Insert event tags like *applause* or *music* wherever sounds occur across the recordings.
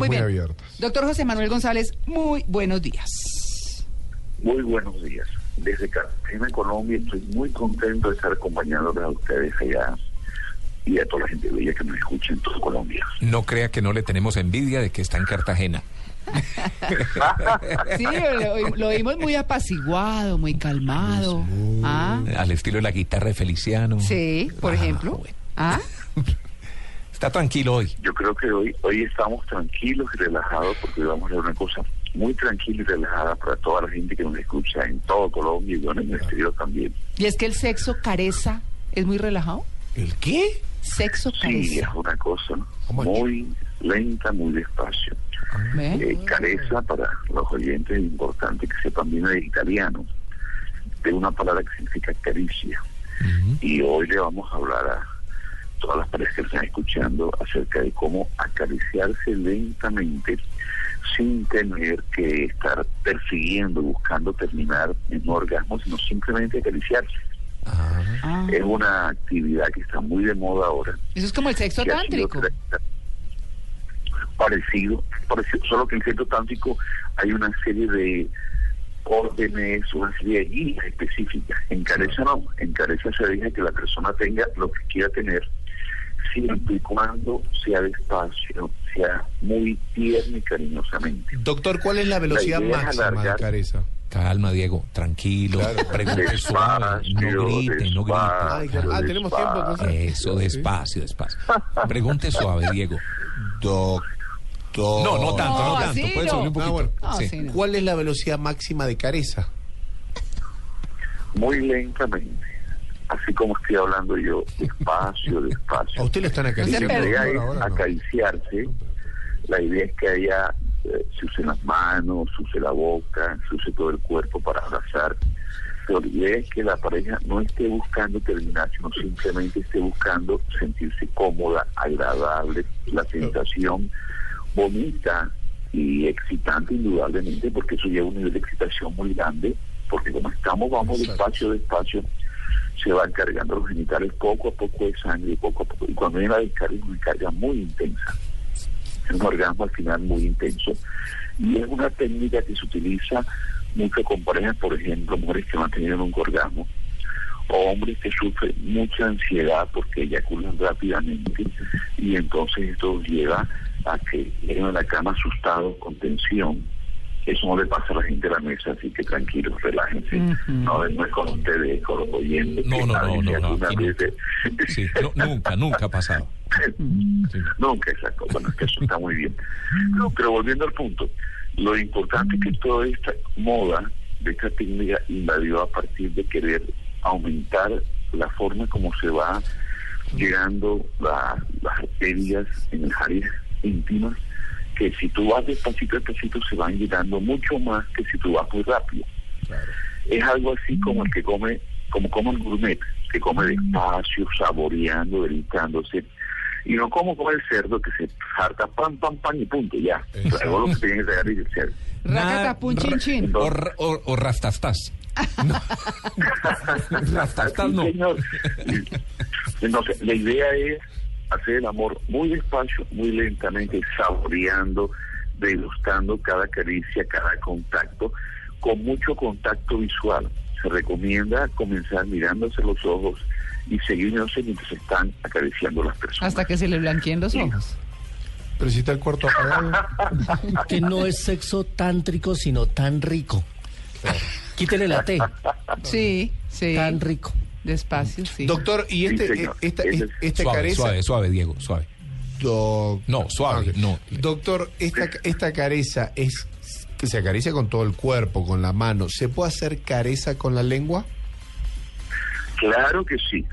Muy, muy bien. abiertas. Doctor José Manuel González, muy buenos días. Muy buenos días. Desde Cartagena, Colombia, estoy muy contento de estar acompañándoles a ustedes allá y a toda la gente bella que nos escucha en toda Colombia. No crea que no le tenemos envidia de que está en Cartagena. Sí, lo, lo vimos muy apaciguado, muy calmado. Ah, Al estilo de la guitarra de Feliciano. sí, por Ah, ejemplo. bueno. Ah, *laughs* Está tranquilo hoy. Yo creo que hoy hoy estamos tranquilos y relajados porque vamos a hacer una cosa muy tranquila y relajada para toda la gente que nos escucha en todo Colombia y bueno, en el exterior también. y es que el sexo careza es muy relajado. ¿El qué? Sexo Sí, es careza. una cosa muy lenta, muy despacio. Eh, careza para los oyentes es importante que sepan bien el italiano de una palabra que significa caricia y hoy le vamos a hablar a todas las parejas que están escuchando acerca de cómo acariciarse lentamente sin tener que estar persiguiendo, buscando terminar en un orgasmo, sino simplemente acariciarse. Ah, Es una actividad que está muy de moda ahora. Eso es como el sexo tántrico. Parecido, parecido, solo que en el centro tántrico hay una serie de órdenes, una serie de guías específicas. En Careza no, en Careza se deja que la persona tenga lo que quiera tener, siempre y cuando sea despacio, sea muy tierno y cariñosamente. Doctor, ¿cuál es la velocidad La máxima de careza? Calma, Diego. Tranquilo. Claro. Pregunte suave. No Despacio, grite, no grite. Ay, claro. Ah, tenemos tiempo, entonces. Eso, despacio, despacio. Pregunte suave, Diego. Doctor. No, no tanto, no, No, tanto. así Puede no. subir un poquito. Ah, bueno. Ah, Sí. sí, no. ¿Cuál es la velocidad máxima de careza? Muy lentamente, así como estoy hablando yo, despacio, *laughs* despacio. ¿A usted le están La acariciando? Idea es no. acariciarse. La idea es que haya, eh, se use las manos, se use la boca, se use todo el cuerpo para abrazar. Pero la idea es que la pareja no esté buscando terminar, sino simplemente esté buscando sentirse cómoda, agradable, la sensación bonita y excitante indudablemente, porque eso lleva un nivel de excitación muy grande, porque como estamos, vamos Exacto. despacio, despacio, se van cargando los genitales poco a poco de sangre, poco a poco. Y cuando viene la descarga, es una carga muy intensa. Es un orgasmo al final muy intenso. Y es una técnica que se utiliza mucho con parejas, por ejemplo, mujeres que tenido nunca orgasmo, o hombres que sufren mucha ansiedad porque eyaculan rápidamente, y entonces esto lleva a que lleguen a la cama asustados, con tensión. Eso no le pasa a la gente de la mesa, así que tranquilos, relájense. Ujú. No, no es con ustedes, con los oyentes. No, que no, no, no, no, de- Sí, no, nunca, nunca ha pasado. *laughs* Sí. Nunca, exacto. Bueno, es que eso está muy bien. No, pero volviendo al punto, lo importante es que toda esta moda de esta técnica invadió a partir de querer aumentar la forma como se va llegando la- las arterias en las áreas íntimas, que si tú vas despacito, despacito, se van llegando mucho más que si tú vas muy rápido es algo así como el que come, como come el gourmet, que come despacio, saboreando, delicándose. Y no como come el cerdo que se harta pam, pam, pam y punto, ya. Luego lo que tiene que y el cerdo. Racata, pun, chin, chin. O, ra- o, o rastastas. No. *laughs* rastastas no. Sí, señor. *laughs* Entonces, la idea es hacer el amor muy despacio, muy lentamente, saboreando, degustando cada caricia, cada contacto, con mucho contacto visual. Se recomienda comenzar mirándose los ojos y seguirse mientras se están acariciando las personas. Hasta que se le blanqueen los ojos. Pero si está el cuarto apagado. *laughs* que no es sexo tántrico, sino tan rico. Quítele la T, Sí, sí. tan rico. Despacio, sí. Doctor, ¿y este, Sí, señor. esta, es- esta Suave, careza? suave, suave, Diego, suave. Doc- No, suave, no. Doctor, esta, esta careza es que se acaricia con todo el cuerpo, con la mano. ¿Se puede hacer careza con la lengua? Claro que sí.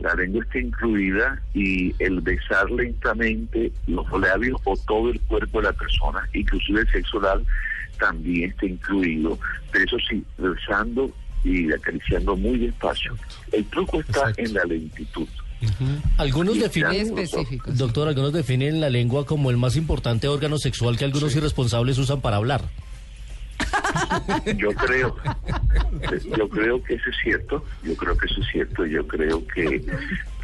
La lengua está incluida y el besar lentamente los labios o todo el cuerpo de la persona, inclusive el sexo oral, también está incluido. Pero eso sí, besando y acariciando muy despacio. El truco está Exacto. en la lentitud. Algunos definen, doctor, algunos definen la lengua como el más importante órgano sexual que algunos irresponsables usan para hablar. Yo creo, yo creo que eso es cierto, yo creo que eso es cierto, yo creo que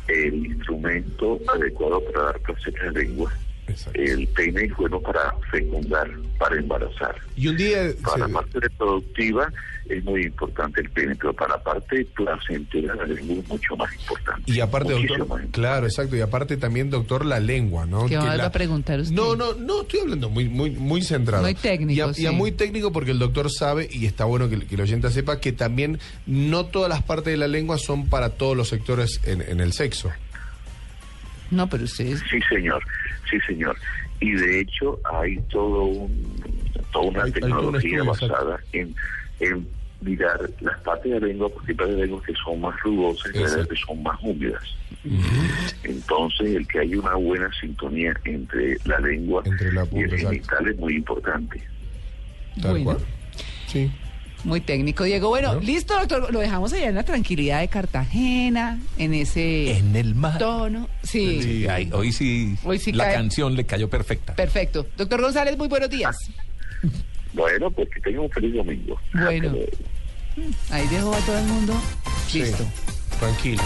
el instrumento adecuado para dar placer a la lengua Exacto. El pene es bueno para fecundar, para embarazar. Y un día... Para la parte reproductiva es muy importante el pene, pero para la parte placentera es mucho más importante. Y aparte, doctor, más claro, exacto. Y aparte también, doctor, la lengua, ¿no? ¿Qué Que la- va a preguntar usted? No, no, no, estoy hablando muy, muy, muy centrado. Muy técnico, Y a, y a sí. muy técnico porque el doctor sabe, y está bueno que, que el oyente sepa, que también no todas las partes de la lengua son para todos los sectores en, en el sexo. No, pero ustedes... Sí, señor, sí, señor. Y de hecho hay todo un, toda una Hay- tecnología basada en, en mirar las partes de la lengua, porque hay partes de la lengua que son más rugosas y las que son más húmedas. Entonces, el que haya una buena sintonía entre la lengua Entre la y el exacto. genital es muy importante. Tal Bueno. cual. Sí. Muy técnico, Diego. Bueno, ¿No? listo, doctor. Lo dejamos allá en la tranquilidad de Cartagena, en ese En el mar. tono. Sí, Sí, ay, hoy sí, Hoy sí la cae. canción le cayó perfecta. perfecto. Doctor González, muy buenos días. Bueno, pues que tengan un feliz domingo. Bueno. Ahí dejo a todo el mundo. Sí. Listo. Tranquilo.